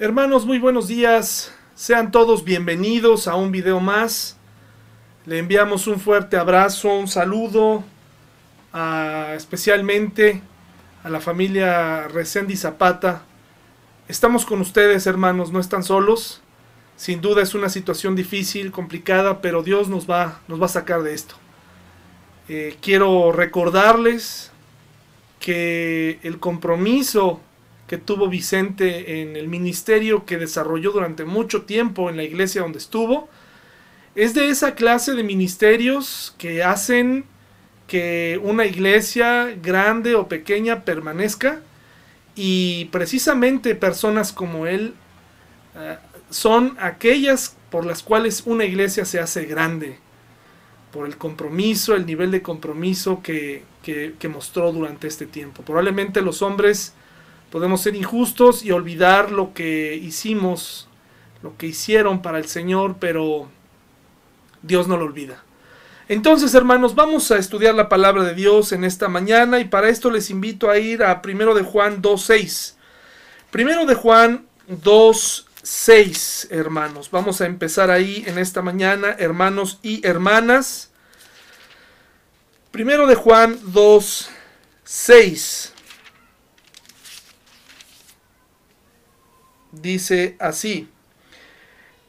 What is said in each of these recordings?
Hermanos, muy buenos días. Sean todos bienvenidos a un video más. Le enviamos un fuerte abrazo, un saludo, especialmente a la familia Resendi Zapata. Estamos con ustedes, hermanos, no están solos. Sin duda es una situación difícil, complicada, pero Dios nos va, nos va a sacar de esto. Eh, quiero recordarles que el compromiso que tuvo Vicente en el ministerio que desarrolló durante mucho tiempo en la iglesia donde estuvo, es de esa clase de ministerios que hacen que una iglesia grande o pequeña permanezca y precisamente personas como él eh, son aquellas por las cuales una iglesia se hace grande, por el compromiso, el nivel de compromiso que, que mostró durante este tiempo. Probablemente los hombres Podemos ser injustos y olvidar lo que hicimos, lo que hicieron para el Señor, pero Dios no lo olvida. Entonces, hermanos, vamos a estudiar la palabra de Dios en esta mañana y para esto les invito a ir a 1 de Juan 2.6. Primero de Juan 2.6, hermanos. Vamos a empezar ahí en esta mañana, hermanos y hermanas. Primero de Juan 2.6. dice así.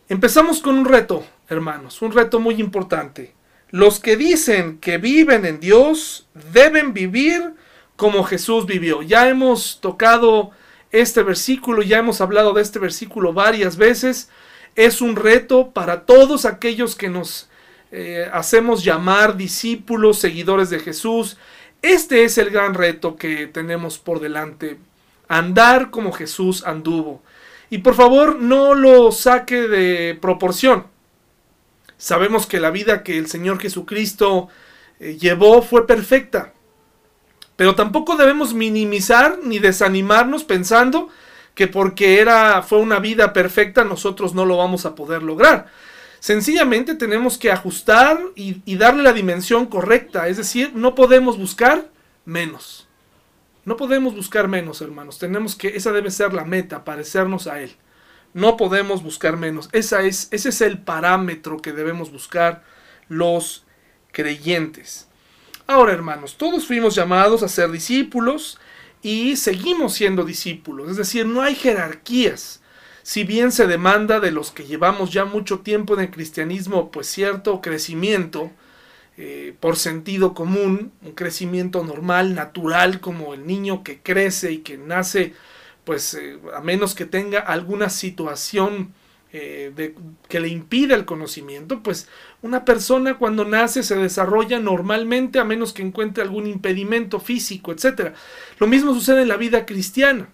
Empezamos con un reto, hermanos, un reto muy importante. Los que dicen que viven en Dios deben vivir como Jesús vivió. Ya hemos tocado este versículo, ya hemos hablado de este versículo varias veces. Es un reto para todos aquellos que nos eh, hacemos llamar discípulos, seguidores de Jesús. Este es el gran reto que tenemos por delante. Andar como Jesús anduvo. Y por favor no lo saque de proporción. Sabemos que la vida que el Señor Jesucristo eh, llevó fue perfecta. Pero tampoco debemos minimizar ni desanimarnos pensando que porque era, fue una vida perfecta nosotros no lo vamos a poder lograr. Sencillamente tenemos que ajustar y, y darle la dimensión correcta. Es decir, no podemos buscar menos. No podemos buscar menos, hermanos. Tenemos que, esa debe ser la meta, parecernos a Él. No podemos buscar menos. Esa es, ese es el parámetro que debemos buscar los creyentes. Ahora, hermanos, todos fuimos llamados a ser discípulos y seguimos siendo discípulos. Es decir, no hay jerarquías. Si bien se demanda de los que llevamos ya mucho tiempo en el cristianismo, pues cierto crecimiento, eh, por sentido común, un crecimiento normal, natural, como el niño que crece y que nace, pues eh, a menos que tenga alguna situación eh, que le impida el conocimiento, pues una persona cuando nace se desarrolla normalmente a menos que encuentre algún impedimento físico, etc. Lo mismo sucede en la vida cristiana.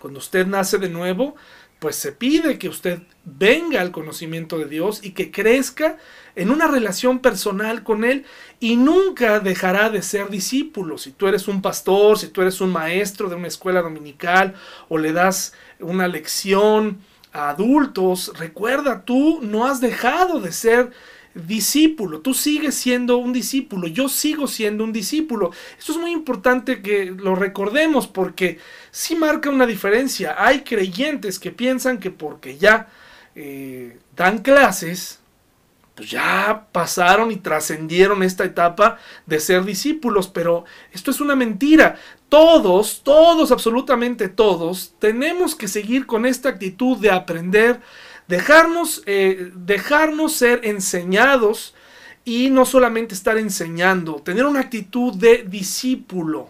Cuando usted nace de nuevo, pues se pide que usted venga al conocimiento de Dios y que crezca en una relación personal con Él y nunca dejará de ser discípulo. Si tú eres un pastor, si tú eres un maestro de una escuela dominical o le das una lección a adultos, recuerda, tú no has dejado de ser discípulo, tú sigues siendo un discípulo, yo sigo siendo un discípulo. Esto es muy importante que lo recordemos porque sí marca una diferencia. Hay creyentes que piensan que porque ya eh, dan clases, pues ya pasaron y trascendieron esta etapa de ser discípulos, pero esto es una mentira. Todos, todos, absolutamente todos, tenemos que seguir con esta actitud de aprender Dejarnos, eh, dejarnos ser enseñados y no solamente estar enseñando, tener una actitud de discípulo.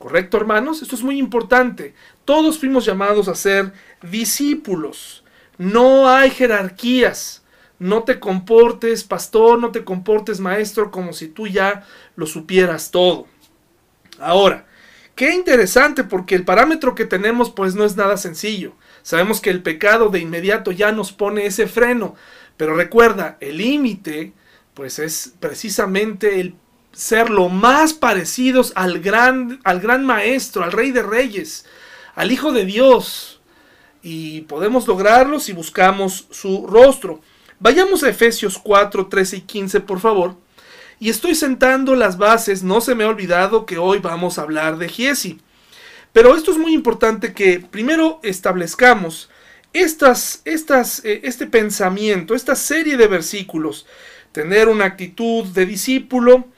¿Correcto, hermanos? Esto es muy importante. Todos fuimos llamados a ser discípulos. No hay jerarquías. No te comportes pastor, no te comportes maestro como si tú ya lo supieras todo. Ahora, qué interesante porque el parámetro que tenemos pues no es nada sencillo. Sabemos que el pecado de inmediato ya nos pone ese freno, pero recuerda, el límite pues es precisamente el ser lo más parecidos al gran, al gran maestro, al rey de reyes, al Hijo de Dios. Y podemos lograrlo si buscamos su rostro. Vayamos a Efesios 4, 13 y 15, por favor. Y estoy sentando las bases, no se me ha olvidado que hoy vamos a hablar de Giesi. Pero esto es muy importante que primero establezcamos estas, estas, eh, este pensamiento, esta serie de versículos, tener una actitud de discípulo,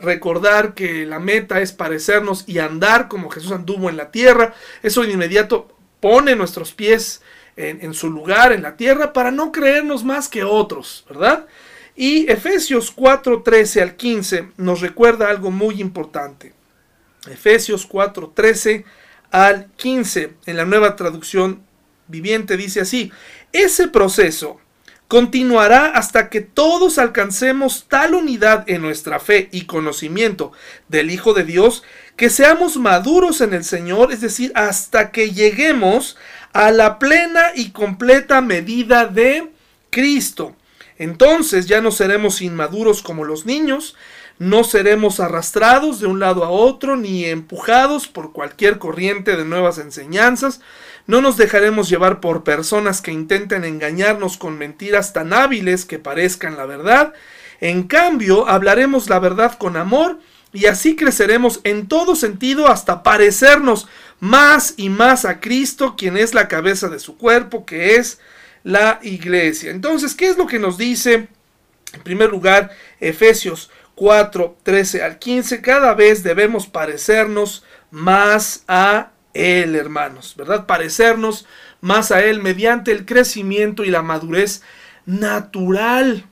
recordar que la meta es parecernos y andar como Jesús anduvo en la tierra, eso de inmediato pone nuestros pies en, en su lugar en la tierra para no creernos más que otros, ¿verdad? Y Efesios 4, 13 al 15 nos recuerda algo muy importante. Efesios 4, 13 al 15 en la nueva traducción viviente dice así, ese proceso continuará hasta que todos alcancemos tal unidad en nuestra fe y conocimiento del Hijo de Dios que seamos maduros en el Señor, es decir, hasta que lleguemos a la plena y completa medida de Cristo. Entonces ya no seremos inmaduros como los niños, no seremos arrastrados de un lado a otro ni empujados por cualquier corriente de nuevas enseñanzas, no nos dejaremos llevar por personas que intenten engañarnos con mentiras tan hábiles que parezcan la verdad, en cambio hablaremos la verdad con amor, y así creceremos en todo sentido hasta parecernos más y más a Cristo, quien es la cabeza de su cuerpo, que es la iglesia. Entonces, ¿qué es lo que nos dice? En primer lugar, Efesios 4, 13 al 15, cada vez debemos parecernos más a Él, hermanos, ¿verdad? Parecernos más a Él mediante el crecimiento y la madurez natural.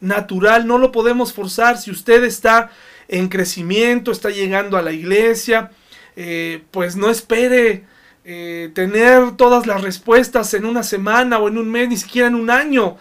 Natural, no lo podemos forzar. Si usted está en crecimiento, está llegando a la iglesia, eh, pues no espere eh, tener todas las respuestas en una semana o en un mes, ni siquiera en un año.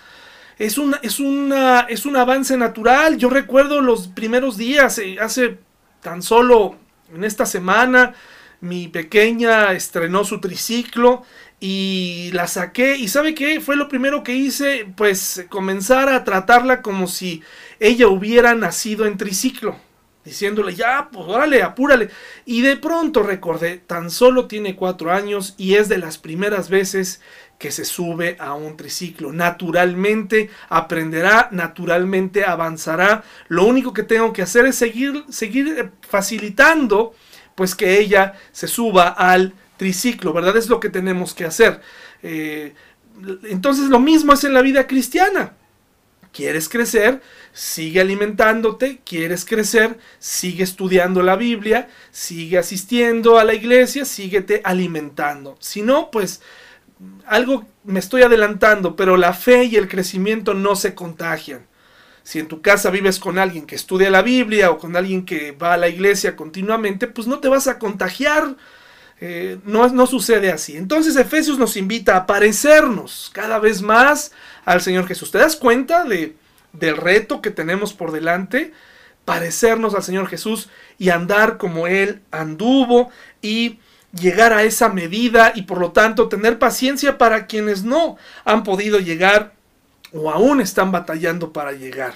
Es, una, es, una, es un avance natural. Yo recuerdo los primeros días, eh, hace tan solo en esta semana, mi pequeña estrenó su triciclo y la saqué. ¿Y sabe qué? Fue lo primero que hice, pues comenzar a tratarla como si ella hubiera nacido en triciclo diciéndole, ya, pues órale, apúrale. Y de pronto recordé, tan solo tiene cuatro años y es de las primeras veces que se sube a un triciclo. Naturalmente aprenderá, naturalmente avanzará. Lo único que tengo que hacer es seguir, seguir eh, facilitando, pues que ella se suba al triciclo, ¿verdad? Es lo que tenemos que hacer. Eh, entonces lo mismo es en la vida cristiana. ¿Quieres crecer? Sigue alimentándote. ¿Quieres crecer? Sigue estudiando la Biblia. Sigue asistiendo a la iglesia. Síguete alimentando. Si no, pues algo me estoy adelantando, pero la fe y el crecimiento no se contagian. Si en tu casa vives con alguien que estudia la Biblia o con alguien que va a la iglesia continuamente, pues no te vas a contagiar. Eh, no, no sucede así. Entonces Efesios nos invita a parecernos cada vez más al Señor Jesús. ¿Te das cuenta de, del reto que tenemos por delante? Parecernos al Señor Jesús y andar como Él anduvo y llegar a esa medida y por lo tanto tener paciencia para quienes no han podido llegar o aún están batallando para llegar.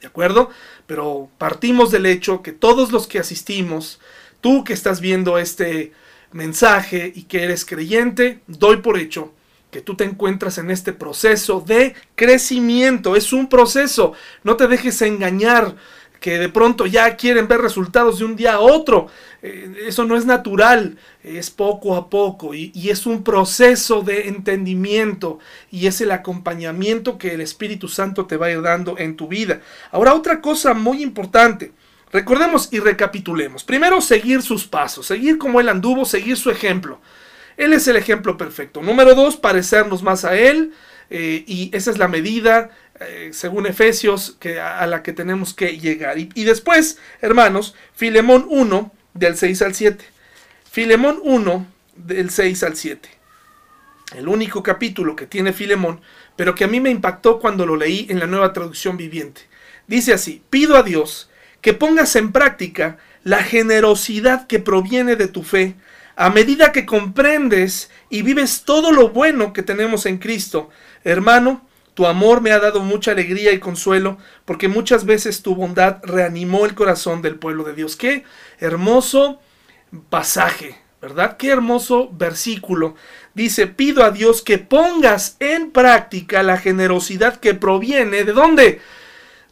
¿De acuerdo? Pero partimos del hecho que todos los que asistimos, tú que estás viendo este mensaje y que eres creyente, doy por hecho que tú te encuentras en este proceso de crecimiento. Es un proceso. No te dejes engañar que de pronto ya quieren ver resultados de un día a otro. Eh, eso no es natural, es poco a poco y, es un proceso de entendimiento y es el acompañamiento que el Espíritu Santo te va a ir dando en tu vida. Ahora otra cosa muy importante, recordemos y recapitulemos. Primero, seguir sus pasos, seguir como él anduvo, seguir su ejemplo. Él es el ejemplo perfecto. Número dos, parecernos más a Él. Eh, y esa es la medida, eh, según Efesios, que, a, la que tenemos que llegar. Y, y, después, hermanos, Filemón 1, del 6 al 7. Filemón 1, del 6 al 7. El único capítulo que tiene Filemón, pero que a mí me impactó cuando lo leí en la nueva traducción viviente. Dice así, pido a Dios que pongas en práctica la generosidad que proviene de tu fe a medida que comprendes y vives todo lo bueno que tenemos en Cristo, hermano, tu amor me ha dado mucha alegría y consuelo, porque muchas veces tu bondad reanimó el corazón del pueblo de Dios. Qué hermoso pasaje, ¿verdad? Qué hermoso versículo. Dice, pido a Dios que pongas en práctica la generosidad que proviene de dónde?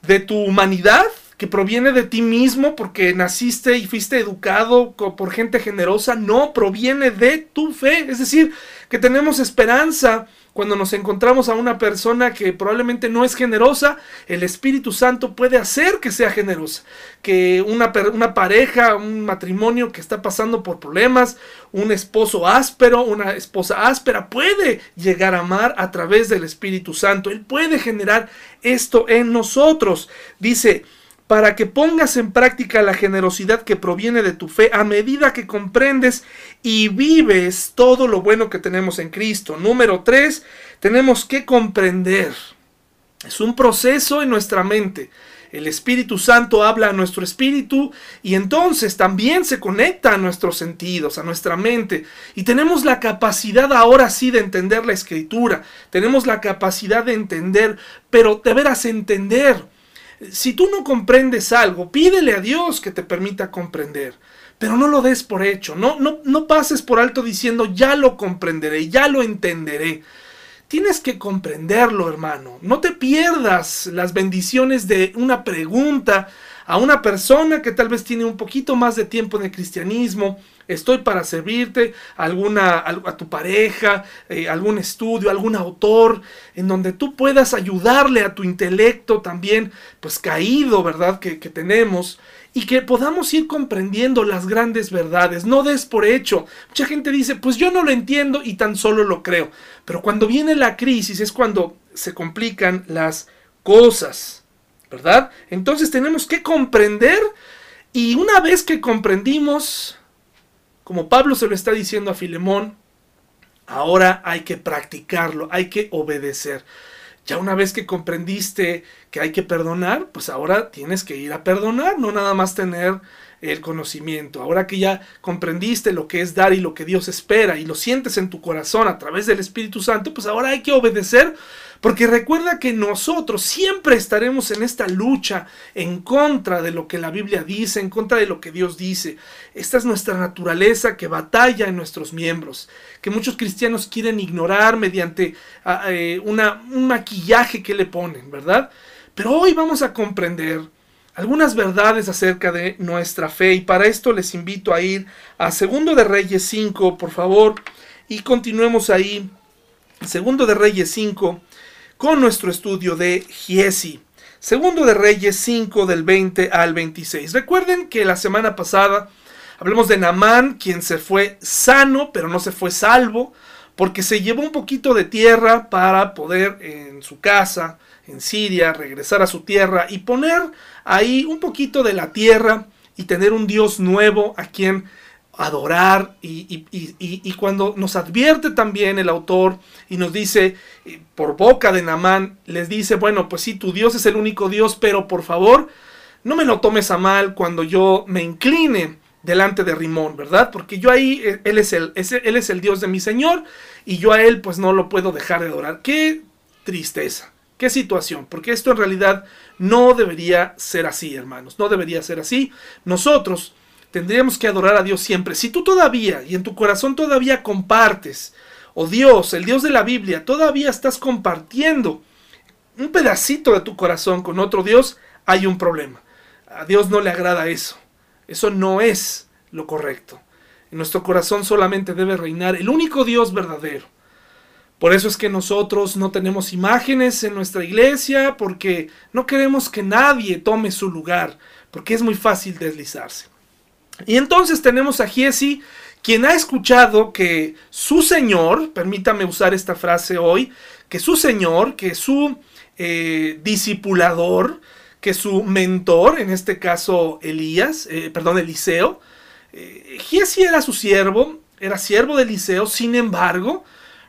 De tu humanidad, que proviene de ti mismo porque naciste y fuiste educado por gente generosa, no, proviene de tu fe, es decir, que tenemos esperanza cuando nos encontramos a una persona que probablemente no es generosa, el Espíritu Santo puede hacer que sea generosa. Que una, una, pareja, un matrimonio que está pasando por problemas, un esposo áspero, una esposa áspera, puede llegar a amar a través del Espíritu Santo. Él puede generar esto en nosotros. Dice, para que pongas en práctica la generosidad que proviene de tu fe a medida que comprendes y vives todo lo bueno que tenemos en Cristo. Número tres, tenemos que comprender. Es un proceso en nuestra mente. El Espíritu Santo habla a nuestro espíritu y entonces también se conecta a nuestros sentidos, a nuestra mente. Y tenemos la capacidad ahora sí de entender la escritura. Tenemos la capacidad de entender, pero de veras entender si tú no comprendes algo, pídele a Dios que te permita comprender. Pero no lo des por hecho, no, no, no pases por alto diciendo ya lo comprenderé, ya lo entenderé. Tienes que comprenderlo, hermano. No te pierdas las bendiciones de una pregunta a una persona que tal vez tiene un poquito más de tiempo en el cristianismo, estoy para servirte, alguna, a, tu pareja, eh, algún estudio, algún autor, en donde tú puedas ayudarle a tu intelecto también, pues caído, ¿verdad? Que, que tenemos, y que podamos ir comprendiendo las grandes verdades, no des por hecho. Mucha gente dice, pues yo no lo entiendo y tan solo lo creo, pero cuando viene la crisis es cuando se complican las cosas. ¿Verdad? Entonces tenemos que comprender y una vez que comprendimos, como Pablo se lo está diciendo a Filemón, ahora hay que practicarlo, hay que obedecer. Ya una vez que comprendiste que hay que perdonar, pues ahora tienes que ir a perdonar, no nada más tener el conocimiento. Ahora que ya comprendiste lo que es dar y lo que Dios espera y lo sientes en tu corazón a través del Espíritu Santo, pues ahora hay que obedecer porque recuerda que nosotros siempre estaremos en esta lucha en contra de lo que la Biblia dice, en contra de lo que Dios dice. Esta es nuestra naturaleza que batalla en nuestros miembros, que muchos cristianos quieren ignorar mediante ah, eh, una, un maquillaje que le ponen, ¿verdad? Pero hoy vamos a comprender algunas verdades acerca de nuestra fe y para esto les invito a ir a Segundo de Reyes 5, por favor, y continuemos ahí. Segundo de Reyes 5 con nuestro estudio de Giesi. Segundo de Reyes 5 del 20 al 26. Recuerden que la semana pasada hablamos de Namán, quien se fue sano, pero no se fue salvo, porque se llevó un poquito de tierra para poder en su casa, en Siria, regresar a su tierra y poner ahí un poquito de la tierra y tener un Dios nuevo a quien adorar y, cuando nos advierte también el autor y nos dice eh, por boca de Namán, les dice, bueno, pues sí, tu Dios es el único Dios, pero por favor, no me lo tomes a mal cuando yo me incline delante de Rimón, ¿verdad? Porque yo ahí, eh, él es, el, él es el Dios de mi Señor y yo a él pues no lo puedo dejar de adorar. Qué tristeza, qué situación, porque esto en realidad no debería ser así, hermanos, no debería ser así. Nosotros tendríamos que adorar a Dios siempre. Si tú todavía y en tu corazón todavía compartes, o Dios, el Dios de la Biblia, todavía estás compartiendo un pedacito de tu corazón con otro Dios, hay un problema. A Dios no le agrada eso. Eso no es lo correcto. En nuestro corazón solamente debe reinar el único Dios verdadero. Por eso es que nosotros no tenemos imágenes en nuestra iglesia, porque no queremos que nadie tome su lugar, porque es muy fácil deslizarse. Y entonces tenemos a Giesi, quien ha escuchado que su Señor, permítame usar esta frase hoy, que su Señor, que su eh, discipulador, que su mentor, en este caso Elías, eh, perdón, Eliseo, eh, Giesi era su siervo, era siervo de Eliseo, sin embargo,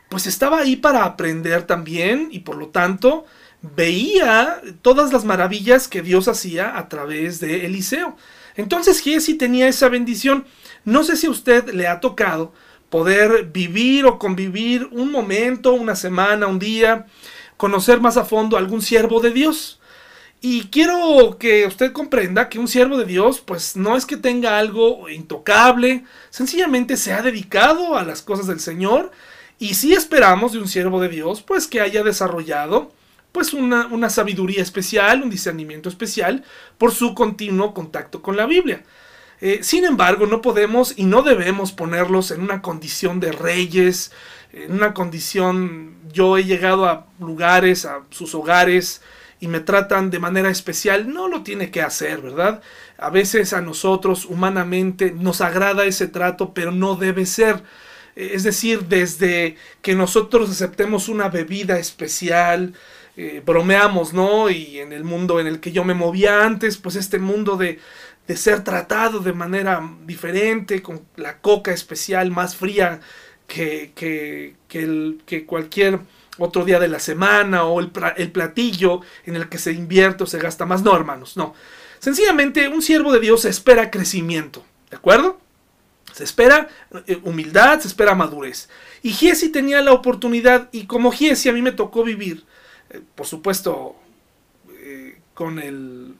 pues estaba ahí para aprender también y por lo tanto veía todas las maravillas que Dios hacía a través de Eliseo. Entonces Giesi tenía esa bendición. No sé si a usted le ha tocado poder vivir o convivir un momento, una semana, un día, conocer más a fondo a algún siervo de Dios. Y quiero que usted comprenda que un siervo de Dios, pues no es que tenga algo intocable, sencillamente se ha dedicado a las cosas del Señor. Y si esperamos de un siervo de Dios, pues que haya desarrollado pues una, una, sabiduría especial, un discernimiento especial por su continuo contacto con la Biblia. Eh, sin embargo, no podemos y no debemos ponerlos en una condición de reyes, en una condición, yo he llegado a lugares, a sus hogares, y me tratan de manera especial, no lo tiene que hacer, ¿verdad? A veces a nosotros humanamente nos agrada ese trato, pero no debe ser. Es decir, desde que nosotros aceptemos una bebida especial, eh, bromeamos, ¿no? Y en el mundo en el que yo me movía antes, pues este mundo de, de ser tratado de manera diferente, con la coca especial más fría que, que, que, cualquier otro día de la semana o el, el platillo en el que se invierte o se gasta más. No, hermanos, no. Sencillamente un siervo de Dios espera crecimiento, ¿de acuerdo? Se espera eh, humildad, se espera madurez. Y Giesi tenía la oportunidad, y como Giesi a mí me tocó vivir, por supuesto, eh, con el,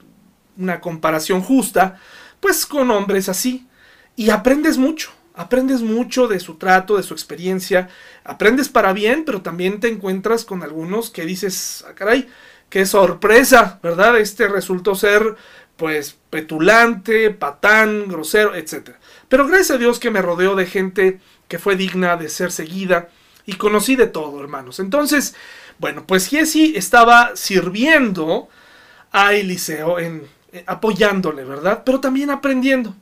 una comparación justa, pues con hombres así. Y aprendes mucho. Aprendes mucho de su trato, de su experiencia, aprendes para bien, pero también te encuentras con algunos que dices, ah, caray, qué sorpresa, ¿verdad? Este resultó ser pues petulante, patán, grosero, etc. Pero gracias a Dios que me rodeó de gente que fue digna de ser seguida y conocí de todo, hermanos. Entonces, bueno, pues Jesse estaba sirviendo a Eliseo en eh, apoyándole, ¿verdad? Pero también aprendiendo.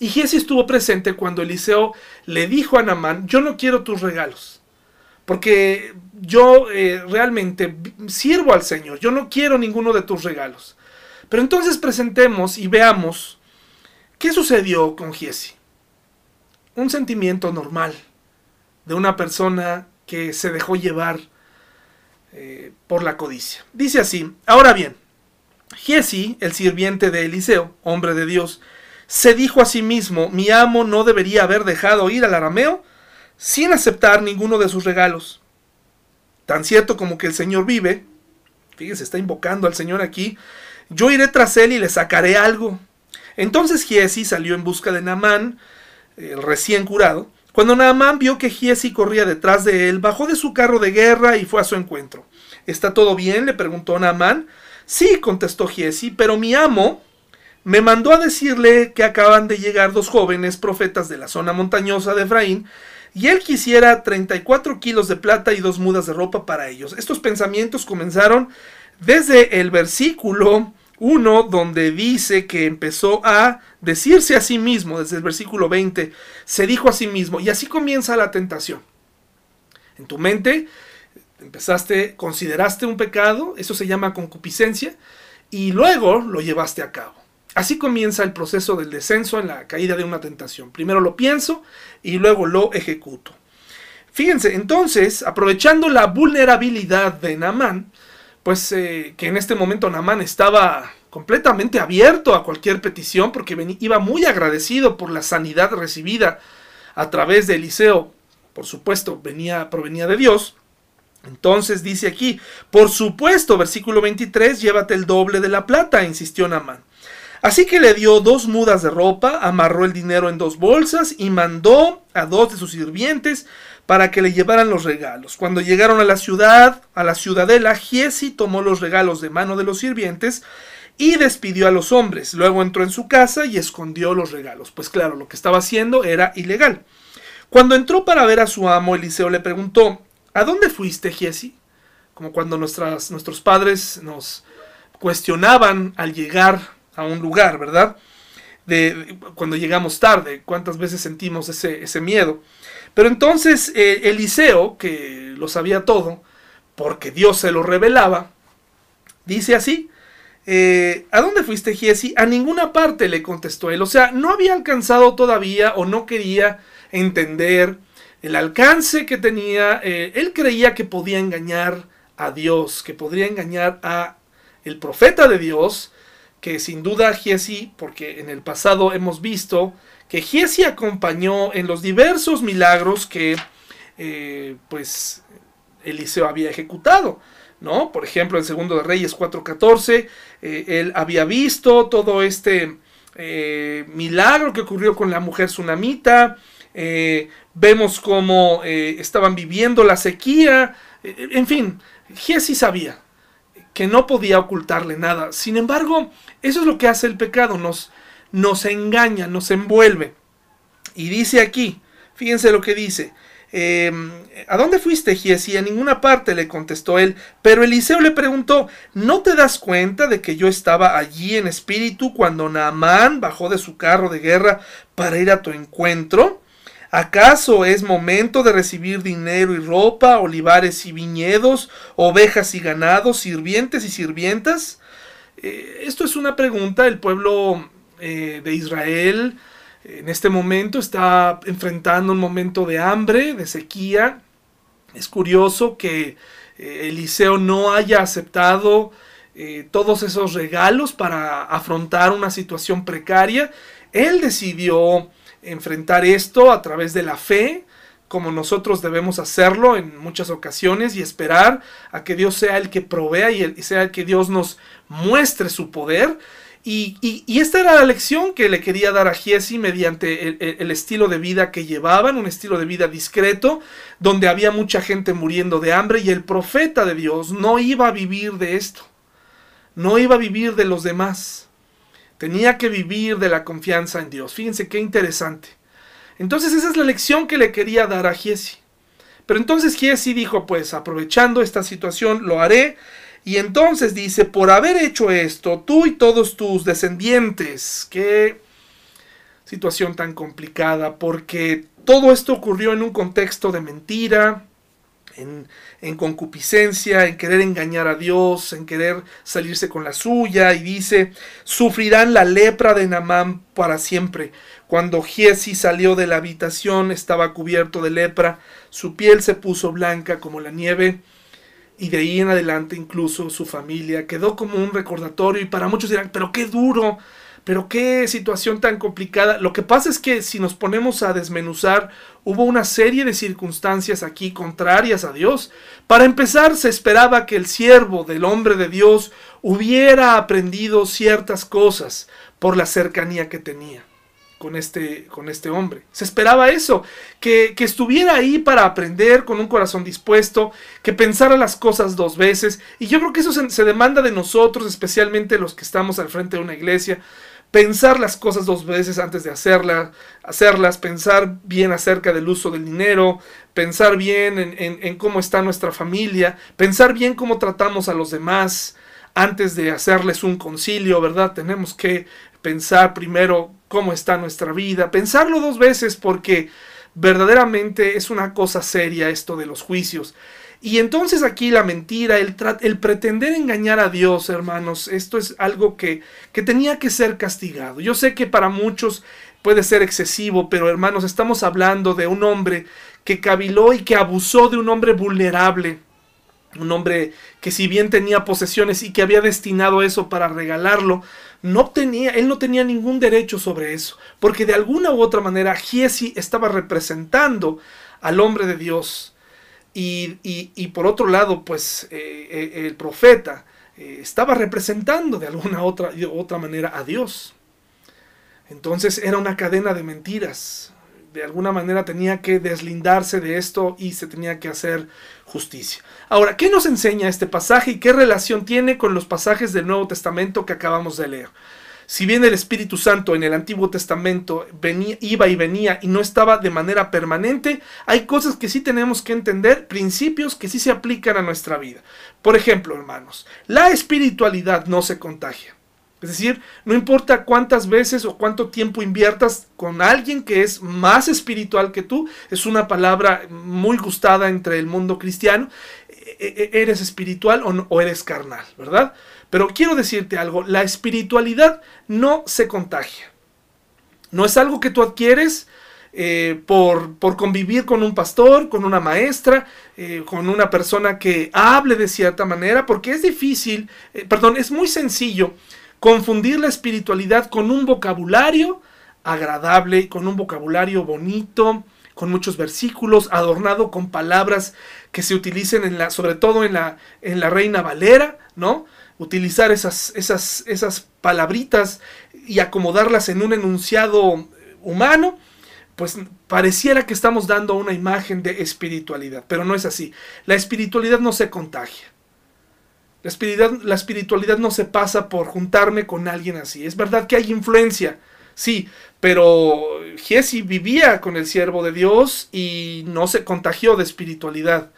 Y Giesi estuvo presente cuando Eliseo le dijo a Namán, yo no quiero tus regalos, porque yo eh, realmente sirvo al Señor, yo no quiero ninguno de tus regalos. Pero entonces presentemos y veamos qué sucedió con Giesi. Un sentimiento normal de una persona que se dejó llevar eh, por la codicia. Dice así, ahora bien, Giesi, el sirviente de Eliseo, hombre de Dios, se dijo a sí mismo, mi amo no debería haber dejado ir al arameo sin aceptar ninguno de sus regalos. Tan cierto como que el Señor vive, fíjense, está invocando al Señor aquí, yo iré tras él y le sacaré algo. Entonces Giesi salió en busca de Naamán, el recién curado. Cuando Naamán vio que Giesi corría detrás de él, bajó de su carro de guerra y fue a su encuentro. ¿Está todo bien? le preguntó Naamán. Sí, contestó Giesi, pero mi amo, me mandó a decirle que acaban de llegar dos jóvenes profetas de la zona montañosa de Efraín, y él quisiera 34 kilos de plata y dos mudas de ropa para ellos. Estos pensamientos comenzaron desde el versículo 1, donde dice que empezó a decirse a sí mismo, desde el versículo 20, se dijo a sí mismo, y así comienza la tentación. En tu mente empezaste, consideraste un pecado, eso se llama concupiscencia, y luego lo llevaste a cabo. Así comienza el proceso del descenso en la caída de una tentación. Primero lo pienso y luego lo ejecuto. Fíjense, entonces, aprovechando la vulnerabilidad de Namán, pues eh, que en este momento Namán estaba completamente abierto a cualquier petición porque iba muy agradecido por la sanidad recibida a través de Eliseo, por supuesto, venía, provenía de Dios. Entonces dice aquí, por supuesto, versículo 23, llévate el doble de la plata, insistió Namán. Así que le dio dos mudas de ropa, amarró el dinero en dos bolsas y mandó a dos de sus sirvientes para que le llevaran los regalos. Cuando llegaron a la ciudad, a la ciudadela, Giesi tomó los regalos de mano de los sirvientes y despidió a los hombres. Luego entró en su casa y escondió los regalos. Pues claro, lo que estaba haciendo era ilegal. Cuando entró para ver a su amo, Eliseo le preguntó, ¿A dónde fuiste, Giesi? Como cuando nuestras, nuestros padres nos cuestionaban al llegar a un lugar, ¿verdad? De, cuando llegamos tarde, cuántas veces sentimos ese, ese miedo. Pero entonces eh, Eliseo, que lo sabía todo, porque Dios se lo revelaba, dice así, eh, ¿a dónde fuiste, Giesi? A ninguna parte le contestó él. O sea, no había alcanzado todavía o no quería entender el alcance que tenía. Eh, él creía que podía engañar a Dios, que podría engañar a el profeta de Dios, que sin duda Giesi, porque en el pasado hemos visto que Giesi acompañó en los diversos milagros que eh, pues Eliseo había ejecutado. ¿no? Por ejemplo, en Segundo de Reyes 4.14, eh, él había visto todo este eh, milagro que ocurrió con la mujer tsunamita. vemos cómo estaban viviendo la sequía. en fin, Giesi sabía. que no podía ocultarle nada. Sin embargo, eso es lo que hace el pecado, nos, nos engaña, nos envuelve. Y dice aquí, fíjense lo que dice, em, ¿a dónde fuiste, Giesi? A ninguna parte le contestó él. Pero Eliseo le preguntó, ¿no te das cuenta de que yo estaba allí en espíritu cuando Naamán bajó de su carro de guerra para ir a tu encuentro? ¿Acaso es momento de recibir dinero y ropa, olivares y viñedos, ovejas y ganados, sirvientes y sirvientas? Eh, esto es una pregunta. El pueblo eh, de Israel en este momento está enfrentando un momento de hambre, de sequía. Es curioso que eh, Eliseo no haya aceptado todos esos regalos para afrontar una situación precaria. Él decidió enfrentar esto a través de la fe, como nosotros debemos hacerlo en muchas ocasiones y esperar a que Dios sea el que provea y, sea el que Dios nos muestre su poder. Y, esta era la lección que le quería dar a Giesi mediante el, el, estilo de vida que llevaban, un estilo de vida discreto, donde había mucha gente muriendo de hambre y el profeta de Dios no iba a vivir de esto, no iba a vivir de los demás. Tenía que vivir de la confianza en Dios. Fíjense qué interesante. Entonces esa es la lección que le quería dar a Giesi. Pero entonces Giesi dijo, pues aprovechando esta situación, lo haré. Y entonces dice, por haber hecho esto, tú y todos tus descendientes, qué situación tan complicada, porque todo esto ocurrió en un contexto de mentira, en, concupiscencia, en querer engañar a Dios, en querer salirse con la suya, y dice, sufrirán la lepra de Namán para siempre. Cuando Giesi salió de la habitación estaba cubierto de lepra, su piel se puso blanca como la nieve, y de ahí en adelante incluso su familia quedó como un recordatorio, y para muchos dirán, pero qué duro, pero qué situación tan complicada. Lo que pasa es que si nos ponemos a desmenuzar, hubo una serie de circunstancias aquí contrarias a Dios. Para empezar, se esperaba que el siervo del hombre de Dios hubiera aprendido ciertas cosas por la cercanía que tenía con este, con este hombre. Se esperaba eso, que, que, estuviera ahí para aprender con un corazón dispuesto, que pensara las cosas dos veces. Y yo creo que eso se, demanda de nosotros, especialmente los que estamos al frente de una iglesia, pensar las cosas dos veces antes de hacerlas, hacerlas, pensar bien acerca del uso del dinero, pensar bien en, cómo está nuestra familia, pensar bien cómo tratamos a los demás antes de hacerles un concilio, ¿verdad? Tenemos que pensar primero cómo está nuestra vida, pensarlo dos veces porque verdaderamente es una cosa seria esto de los juicios. Y entonces aquí la mentira, el, pretender engañar a Dios, hermanos, esto es algo que, que tenía que ser castigado. Yo sé que para muchos puede ser excesivo, pero hermanos, estamos hablando de un hombre que caviló y que abusó de un hombre vulnerable. Un hombre que si bien tenía posesiones y que había destinado eso para regalarlo, no tenía, él no tenía ningún derecho sobre eso, porque de alguna u otra manera Giesi estaba representando al hombre de Dios, y, por otro lado, pues eh, eh, el profeta eh, estaba representando de alguna otra, otra manera a Dios. Entonces era una cadena de mentiras. De alguna manera tenía que deslindarse de esto y se tenía que hacer justicia. Ahora, ¿qué nos enseña este pasaje y qué relación tiene con los pasajes del Nuevo Testamento que acabamos de leer? Si bien el Espíritu Santo en el Antiguo Testamento venía, iba y venía y no estaba de manera permanente, hay cosas que sí tenemos que entender, principios que sí se aplican a nuestra vida. Por ejemplo, hermanos, la espiritualidad no se contagia. Es decir, no importa cuántas veces o cuánto tiempo inviertas con alguien que es más espiritual que tú, es una palabra muy gustada entre el mundo cristiano, e, e, eres espiritual o, eres carnal, ¿verdad? Pero quiero decirte algo, la espiritualidad no se contagia. No es algo que tú adquieres eh, por, convivir con un pastor, con una maestra, eh, con una persona que hable de cierta manera, porque es difícil, eh, perdón, es muy sencillo confundir la espiritualidad con un vocabulario agradable, con un vocabulario bonito, con muchos versículos, adornado con palabras que se utilicen en la, sobre todo en la, en la Reina Valera, ¿no? Utilizar esas, esas, esas palabritas y acomodarlas en un enunciado humano, pues pareciera que estamos dando una imagen de espiritualidad, pero no es así. La espiritualidad no se contagia. La espiritualidad, no se pasa por juntarme con alguien así. Es verdad que hay influencia, sí, pero Giesi vivía con el siervo de Dios y no se contagió de espiritualidad.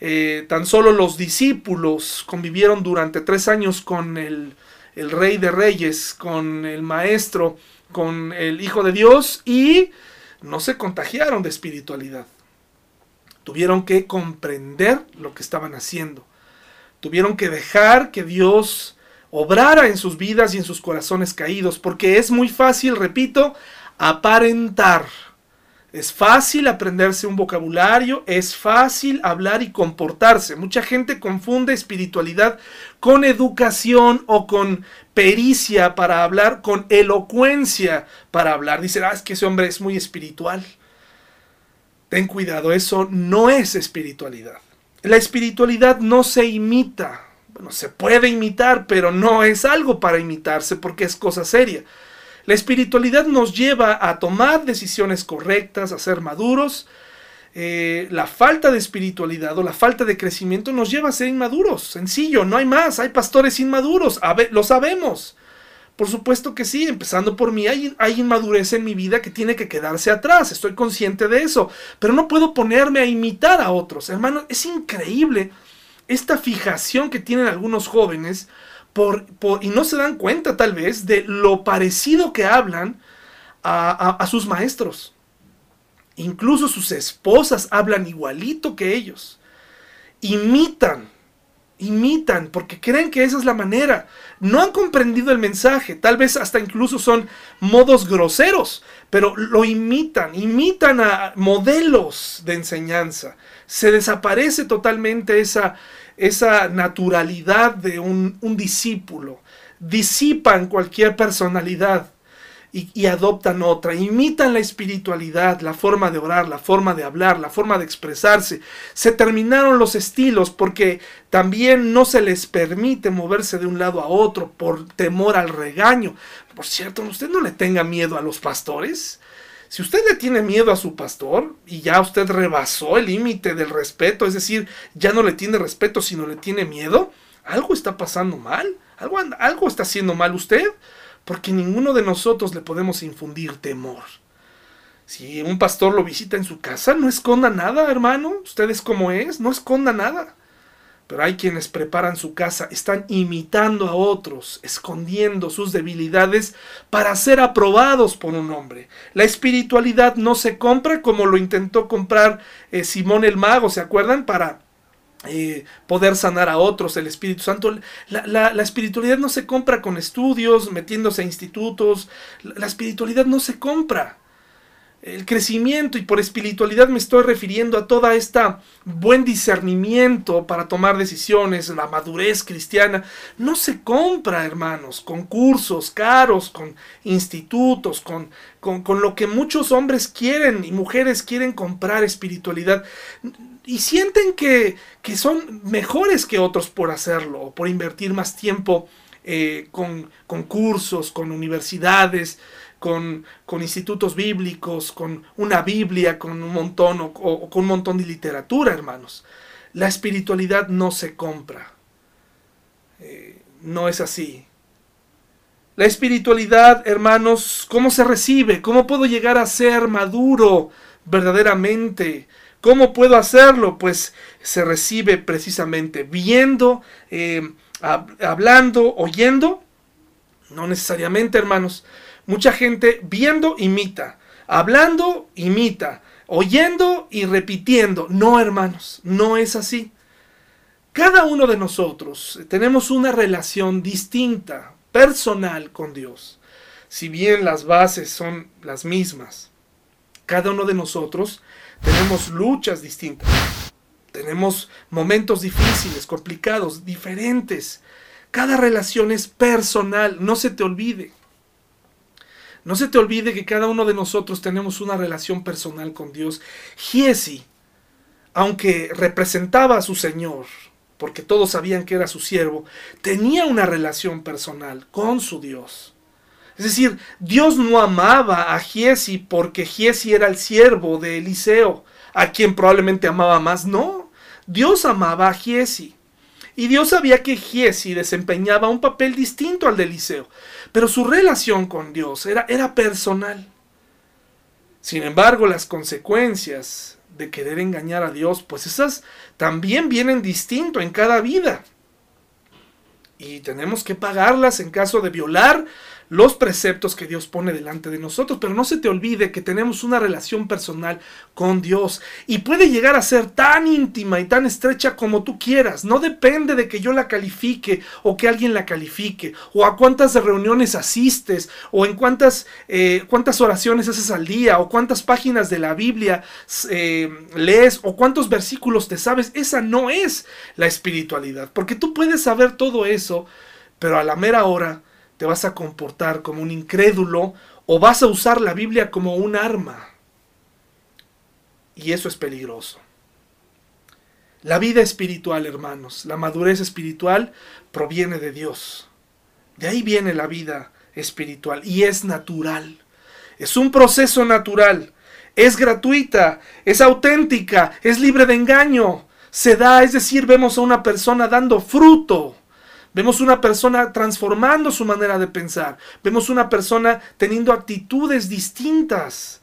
Eh, tan solo los discípulos convivieron durante tres años con el, el rey de reyes, con el maestro, con el hijo de Dios y no se contagiaron de espiritualidad. Tuvieron que comprender lo que estaban haciendo. Tuvieron que dejar que Dios obrara en sus vidas y en sus corazones caídos, porque es muy fácil, repito, aparentar. Es fácil aprenderse un vocabulario, es fácil hablar y comportarse. Mucha gente confunde espiritualidad con educación o con pericia para hablar, con elocuencia para hablar. Dice, ah, es que ese hombre es muy espiritual. Ten cuidado, eso no es espiritualidad. La espiritualidad no se imita. Bueno, se puede imitar, pero no es algo para imitarse porque es cosa seria. La espiritualidad nos lleva a tomar decisiones correctas, a ser maduros. Eh, la falta de espiritualidad o la falta de crecimiento nos lleva a ser inmaduros. Sencillo, no hay más. Hay pastores inmaduros, lo sabemos. Por supuesto que sí, empezando por mí, hay, hay, inmadurez en mi vida que tiene que quedarse atrás, estoy consciente de eso, pero no puedo ponerme a imitar a otros. Hermano, es increíble esta fijación que tienen algunos jóvenes y no se dan cuenta tal vez de lo parecido que hablan a sus maestros. Incluso sus esposas hablan igualito que ellos. Imitan imitan porque creen que esa es la manera. No han comprendido el mensaje, tal vez hasta incluso son modos groseros, pero lo imitan, imitan a modelos de enseñanza. Se desaparece totalmente esa, esa naturalidad de un, un discípulo. Disipan cualquier personalidad y, adoptan otra, imitan la espiritualidad, la forma de orar, la forma de hablar, la forma de expresarse. Se terminaron los estilos porque también no se les permite moverse de un lado a otro por temor al regaño. Por cierto, usted no le tenga miedo a los pastores. Si usted le tiene miedo a su pastor y ya usted rebasó el límite del respeto, es decir, ya no le tiene respeto, sino le tiene miedo, algo está pasando mal, algo, algo está haciendo mal usted porque ninguno de nosotros le podemos infundir temor. Si un pastor lo visita en su casa, no esconda nada, hermano. Usted es como es, no esconda nada. Pero hay quienes preparan su casa, están imitando a otros, escondiendo sus debilidades para ser aprobados por un hombre. La espiritualidad no se compra como lo intentó comprar eh, Simón el Mago, ¿se acuerdan? Para eh, poder sanar a otros, el Espíritu Santo. La, espiritualidad no se compra con estudios, metiéndose a institutos. La, espiritualidad no se compra. El crecimiento, y por espiritualidad me estoy refiriendo a toda esta buen discernimiento para tomar decisiones, la madurez cristiana, no se compra, hermanos, con cursos caros, con institutos, con, con, con lo que muchos hombres quieren y mujeres quieren comprar espiritualidad. Y sienten que, son mejores que otros por hacerlo, por invertir más tiempo eh, con, cursos, con universidades, con, institutos bíblicos, con una Biblia, con un montón o, con un montón de literatura, hermanos. La espiritualidad no se compra. Eh, no es así. La espiritualidad, hermanos, ¿cómo se recibe? ¿Cómo puedo llegar a ser maduro verdaderamente? ¿Cómo puedo hacerlo? Pues se recibe precisamente viendo, eh, hablando, oyendo. No necesariamente, hermanos. Mucha gente viendo imita, hablando imita, oyendo y repitiendo. No, hermanos, no es así. Cada uno de nosotros tenemos una relación distinta, personal con Dios. Si bien las bases son las mismas, cada uno de nosotros tenemos luchas distintas, tenemos momentos difíciles, complicados, diferentes. Cada relación es personal, no se te olvide. No se te olvide que cada uno de nosotros tenemos una relación personal con Dios. Giesi, aunque representaba a su Señor, porque todos sabían que era su siervo, tenía una relación personal con su Dios. Es decir, Dios no amaba a Giesi porque Giesi era el siervo de Eliseo, a quien probablemente amaba más. No, Dios amaba a Giesi. Y Dios sabía que Giesi desempeñaba un papel distinto al de Eliseo, pero su relación con Dios era, era personal. Sin embargo, las consecuencias de querer engañar a Dios, pues esas también vienen distinto en cada vida. Y tenemos que pagarlas en caso de violar los preceptos que Dios pone delante de nosotros, pero no se te olvide que tenemos una relación personal con Dios. Y puede llegar a ser tan íntima y tan estrecha como tú quieras. No depende de que yo la califique o que alguien la califique. O a cuántas reuniones asistes. O en cuántas, eh, cuántas oraciones haces al día. O cuántas páginas de la Biblia eh, lees. O cuántos versículos te sabes. Esa no es la espiritualidad, porque tú puedes saber todo eso, pero a la mera hora te vas a comportar como un incrédulo o vas a usar la Biblia como un arma. Y eso es peligroso. La vida espiritual, hermanos, la madurez espiritual proviene de Dios. De ahí viene la vida espiritual y es natural. Es un proceso natural. Es gratuita, es auténtica, es libre de engaño. Se da, es decir, vemos a una persona dando fruto Vemos una persona transformando su manera de pensar. Vemos una persona teniendo actitudes distintas.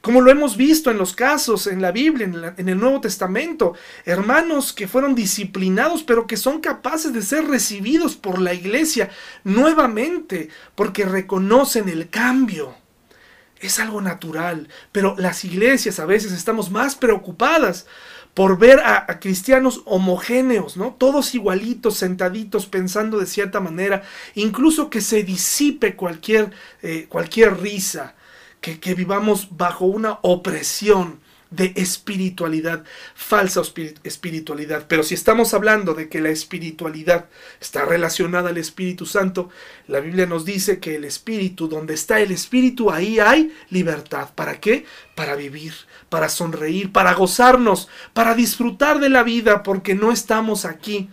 Como lo hemos visto en los casos en la Biblia, en, el Nuevo Testamento. Hermanos que fueron disciplinados, pero que son capaces de ser recibidos por la iglesia nuevamente, porque reconocen el cambio. Es algo natural, pero las iglesias a veces estamos más preocupadas por ver a, cristianos homogéneos, ¿no? Todos igualitos, sentaditos, pensando de cierta manera, incluso que se disipe cualquier, eh, cualquier risa, que, que vivamos bajo una opresión de espiritualidad, falsa espiritualidad. Pero si estamos hablando de que la espiritualidad está relacionada al Espíritu Santo, la Biblia nos dice que el Espíritu, donde está el Espíritu, ahí hay libertad. ¿Para qué? Para vivir, para sonreír, para gozarnos, para disfrutar de la vida, porque no estamos aquí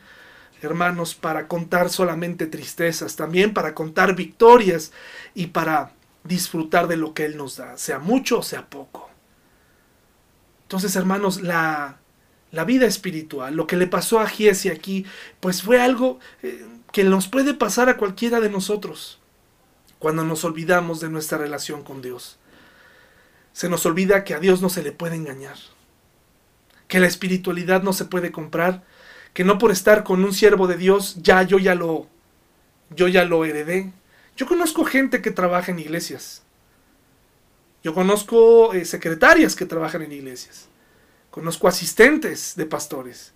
hermanos, para contar solamente tristezas, también para contar victorias y para disfrutar de lo que Él nos da, sea mucho o sea poco. Entonces, hermanos, la, vida espiritual, lo que le pasó a Giesi aquí, pues fue algo eh, que nos puede pasar a cualquiera de nosotros cuando nos olvidamos de nuestra relación con Dios. Se nos olvida que a Dios no se le puede engañar, que la espiritualidad no se puede comprar, que no por estar con un siervo de Dios ya yo ya lo yo ya lo heredé. Yo conozco gente que trabaja en iglesias yo conozco eh, secretarias que trabajan en iglesias. Conozco asistentes de pastores.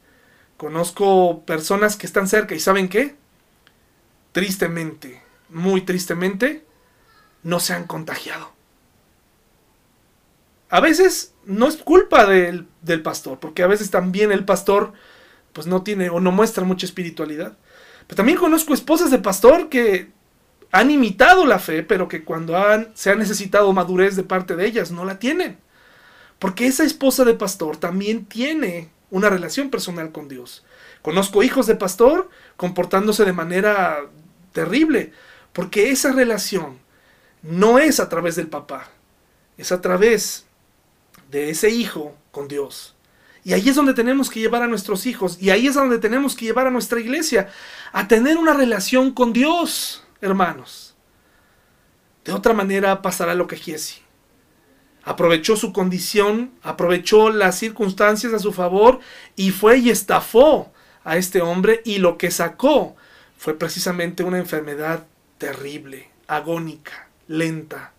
Conozco personas que están cerca y ¿saben qué? Tristemente, muy tristemente, no se han contagiado. A veces no es culpa del, del, pastor, porque a veces también el pastor pues no tiene o no muestra mucha espiritualidad. Pero también conozco esposas de pastor que han imitado la fe, pero que cuando se ha necesitado madurez de parte de ellas, no la tienen. Porque esa esposa de pastor también tiene una relación personal con Dios. Conozco hijos de pastor comportándose de manera terrible, porque esa relación no es a través del papá, es a través de ese hijo con Dios. Y ahí es donde tenemos que llevar a nuestros hijos, y ahí es donde tenemos que llevar a nuestra iglesia, a tener una relación con Dios hermanos. De otra manera pasará lo que Giesi. Aprovechó su condición, aprovechó las circunstancias a su favor y fue y estafó a este hombre y lo que sacó fue precisamente una enfermedad terrible, agónica, lenta.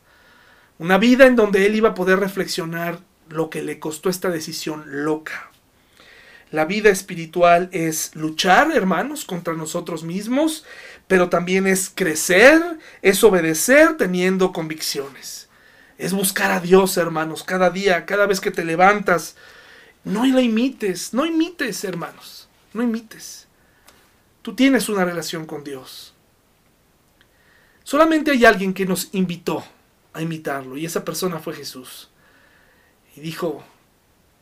Una vida en donde él iba a poder reflexionar lo que le costó esta decisión loca. La vida espiritual es luchar, hermanos, contra nosotros mismos, pero también es crecer, es obedecer teniendo convicciones. Es buscar a Dios, hermanos, cada día, cada vez que te levantas. No la imites, no imites, hermanos, no imites. Tú tienes una relación con Dios. Solamente hay alguien que nos invitó a imitarlo y esa persona fue Jesús. Y dijo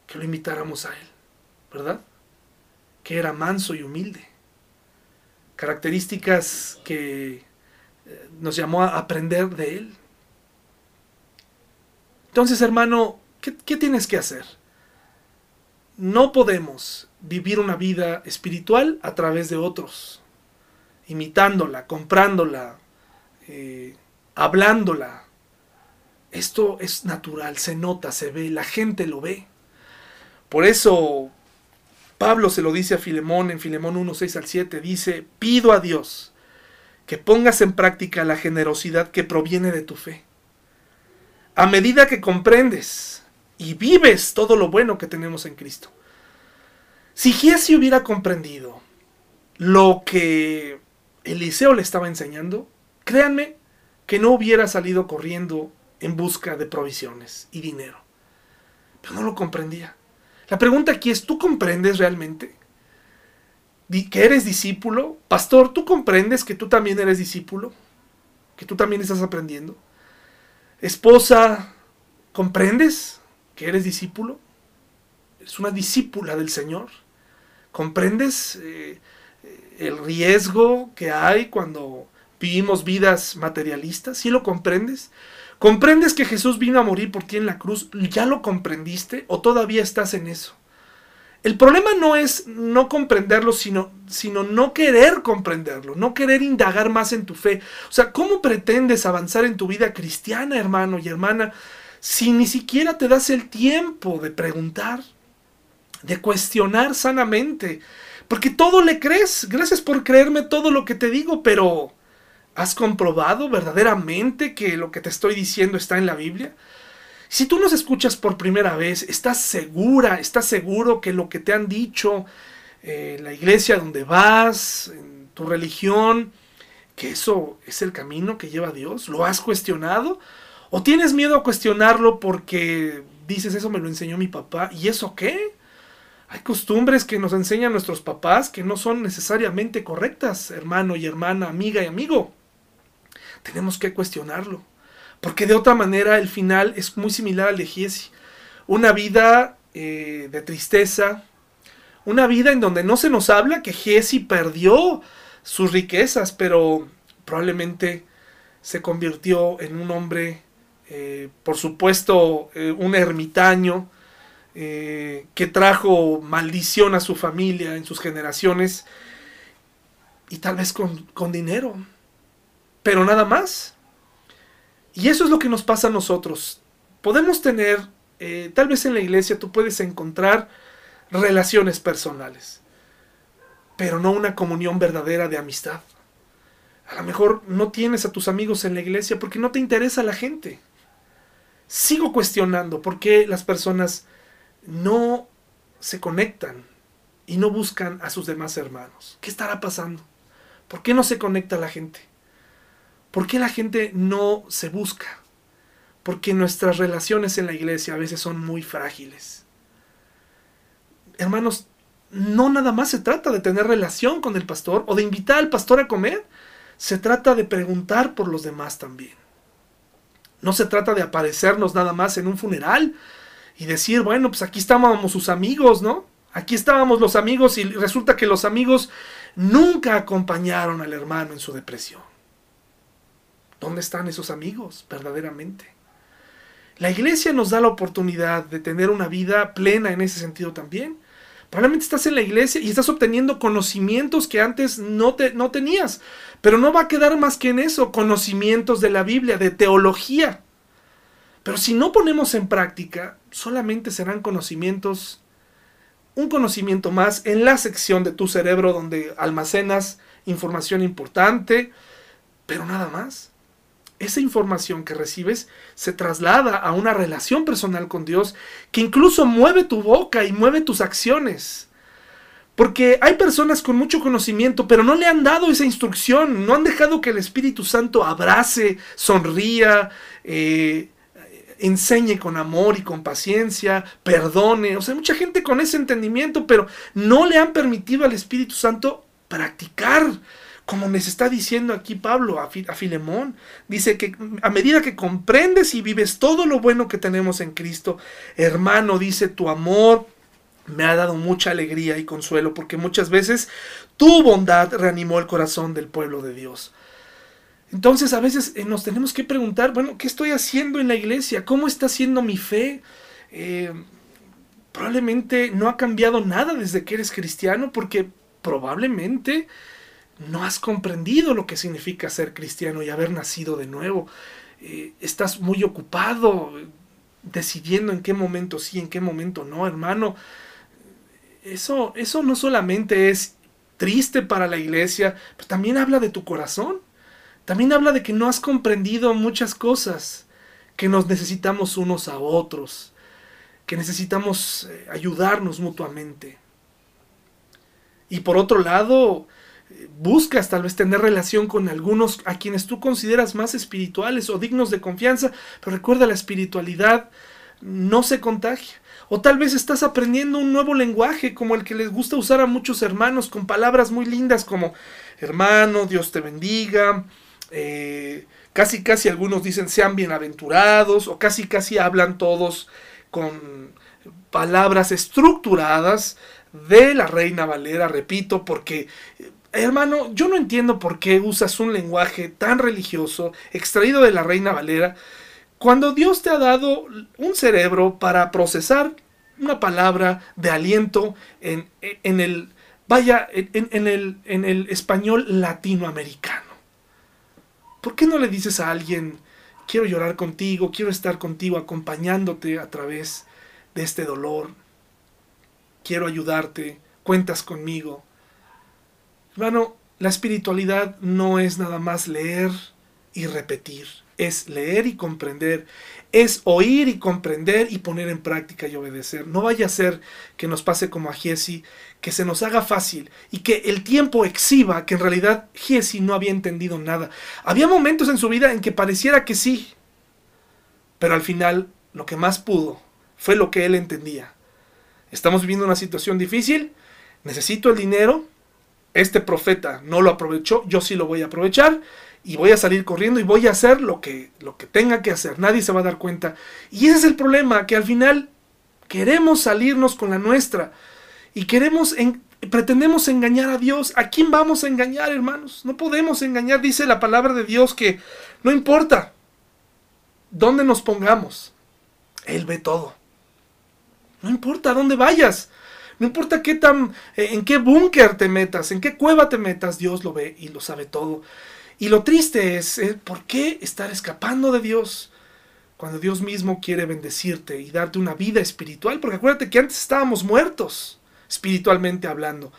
que lo invitáramos a Él, ¿verdad? Que era manso y humilde características que eh, nos llamó a aprender de Él. Entonces, hermano, ¿qué, tienes que hacer? No podemos vivir una vida espiritual a través de otros, imitándola, comprándola, eh, hablándola. Esto es natural, se nota, se ve, la gente lo ve. Por eso Pablo se lo dice a Filemón en Filemón 1, 6 al 7, dice, pido a Dios que pongas en práctica la generosidad que proviene de tu fe. A medida que comprendes y vives todo lo bueno que tenemos en Cristo. Si Giesi hubiera comprendido lo que Eliseo le estaba enseñando, créanme que no hubiera salido corriendo en busca de provisiones y dinero. Pero no lo comprendía. La pregunta aquí es, ¿tú comprendes realmente que eres discípulo? Pastor, ¿tú comprendes que tú también eres discípulo? ¿Que tú también estás aprendiendo? Esposa, ¿comprendes que eres discípulo? Es una discípula del Señor. ¿Comprendes eh, el riesgo que hay cuando vivimos vidas materialistas? ¿Sí lo comprendes? ¿Comprendes que Jesús vino a morir por ti en la cruz? ¿Ya lo comprendiste o todavía estás en eso? El problema no es no comprenderlo, sino, sino no querer comprenderlo, no querer indagar más en tu fe. O sea, ¿cómo pretendes avanzar en tu vida cristiana, hermano y hermana, si ni siquiera te das el tiempo de preguntar, de cuestionar sanamente? Porque todo le crees. Gracias por creerme todo lo que te digo, pero ¿Has comprobado verdaderamente que lo que te estoy diciendo está en la Biblia? Si tú nos escuchas por primera vez, ¿estás segura, estás seguro que lo que te han dicho eh, la iglesia donde vas, en tu religión, que eso es el camino que lleva a Dios? ¿Lo has cuestionado? ¿O tienes miedo a cuestionarlo porque dices eso me lo enseñó mi papá? ¿Y eso qué? Hay costumbres que nos enseñan nuestros papás que no son necesariamente correctas, hermano y hermana, amiga y amigo tenemos que cuestionarlo. Porque de otra manera el final es muy similar al de Giesi. Una vida eh, de tristeza, una vida en donde no se nos habla que Giesi perdió sus riquezas, pero probablemente se convirtió en un hombre, eh, por supuesto, eh, un ermitaño, que trajo maldición a su familia en sus generaciones, y tal vez con, con dinero pero nada más. Y eso es lo que nos pasa a nosotros. Podemos tener, eh, tal vez en la iglesia tú puedes encontrar relaciones personales, pero no una comunión verdadera de amistad. A lo mejor no tienes a tus amigos en la iglesia porque no te interesa la gente. Sigo cuestionando por qué las personas no se conectan y no buscan a sus demás hermanos. ¿Qué estará pasando? ¿Por qué no se conecta la gente? ¿Por qué la gente no se busca? Porque nuestras relaciones en la iglesia a veces son muy frágiles. Hermanos, no nada más se trata de tener relación con el pastor o de invitar al pastor a comer. Se trata de preguntar por los demás también. No se trata de aparecernos nada más en un funeral y decir, bueno, pues aquí estábamos sus amigos, ¿no? Aquí estábamos los amigos y resulta que los amigos nunca acompañaron al hermano en su depresión. ¿Dónde están esos amigos verdaderamente? La iglesia nos da la oportunidad de tener una vida plena en ese sentido también. Probablemente estás en la iglesia y estás obteniendo conocimientos que antes no, te, no tenías. Pero no va a quedar más que en eso, conocimientos de la Biblia, de teología. Pero si no ponemos en práctica, solamente serán conocimientos, un conocimiento más en la sección de tu cerebro donde almacenas información importante, pero nada más esa información que recibes se traslada a una relación personal con Dios que incluso mueve tu boca y mueve tus acciones. Porque hay personas con mucho conocimiento, pero no le han dado esa instrucción, no han dejado que el Espíritu Santo abrace, sonría, eh, enseñe con amor y con paciencia, perdone. O sea, mucha gente con ese entendimiento, pero no le han permitido al Espíritu Santo practicar como les está diciendo aquí Pablo a, Filemón. Dice que a medida que comprendes y vives todo lo bueno que tenemos en Cristo, hermano, dice, tu amor me ha dado mucha alegría y consuelo, porque muchas veces tu bondad reanimó el corazón del pueblo de Dios. Entonces a veces eh, nos tenemos que preguntar, bueno, ¿qué estoy haciendo en la iglesia? ¿Cómo está siendo mi fe? Eh, probablemente no ha cambiado nada desde que eres cristiano porque probablemente no has comprendido lo que significa ser cristiano y haber nacido de nuevo. Eh, estás muy ocupado decidiendo en qué momento sí, en qué momento no, hermano. Eso, eso no solamente es triste para la iglesia, pero también habla de tu corazón. También habla de que no has comprendido muchas cosas, que nos necesitamos unos a otros, que necesitamos eh, ayudarnos mutuamente. Y por otro lado, buscas tal vez tener relación con algunos a quienes tú consideras más espirituales o dignos de confianza, pero recuerda la espiritualidad no se contagia. O tal vez estás aprendiendo un nuevo lenguaje como el que les gusta usar a muchos hermanos con palabras muy lindas como hermano, Dios te bendiga, eh, casi casi algunos dicen sean bienaventurados o casi casi hablan todos con palabras estructuradas de la Reina Valera, repito, porque Hermano, yo no entiendo por qué usas un lenguaje tan religioso, extraído de la Reina Valera, cuando Dios te ha dado un cerebro para procesar una palabra de aliento en, el, vaya, en, el, español latinoamericano. ¿Por qué no le dices a alguien, quiero llorar contigo, quiero estar contigo acompañándote a través de este dolor, quiero ayudarte, cuentas conmigo? Hermano, la espiritualidad no es nada más leer y repetir, es leer y comprender, es oír y comprender y poner en práctica y obedecer. No vaya a ser que nos pase como a Giesi, que se nos haga fácil y que el tiempo exhiba que en realidad Giesi no había entendido nada. Había momentos en su vida en que pareciera que sí, pero al final lo que más pudo fue lo que él entendía. Estamos viviendo una situación difícil, necesito el dinero, este profeta no lo aprovechó, yo sí lo voy a aprovechar y voy a salir corriendo y voy a hacer lo que, lo que tenga que hacer. Nadie se va a dar cuenta. Y ese es el problema, que al final queremos salirnos con la nuestra y queremos pretendemos engañar a Dios. ¿A quién vamos a engañar, hermanos? No podemos engañar, dice la palabra de Dios que no importa dónde nos pongamos, Él ve todo. No importa dónde vayas. No importa qué tan, eh, en qué búnker te metas, en qué cueva te metas, Dios lo ve y lo sabe todo. Y lo triste es, eh, ¿por qué estar escapando de Dios cuando Dios mismo quiere bendecirte y darte una vida espiritual? Porque acuérdate que antes estábamos muertos, espiritualmente hablando.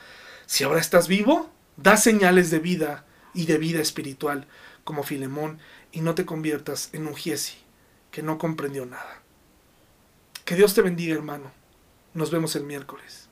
Si ahora estás vivo, da señales de vida y de vida espiritual, como Filemón, y no te conviertas en un Giesi que no comprendió nada. Que Dios te bendiga, hermano. Nos vemos el miércoles.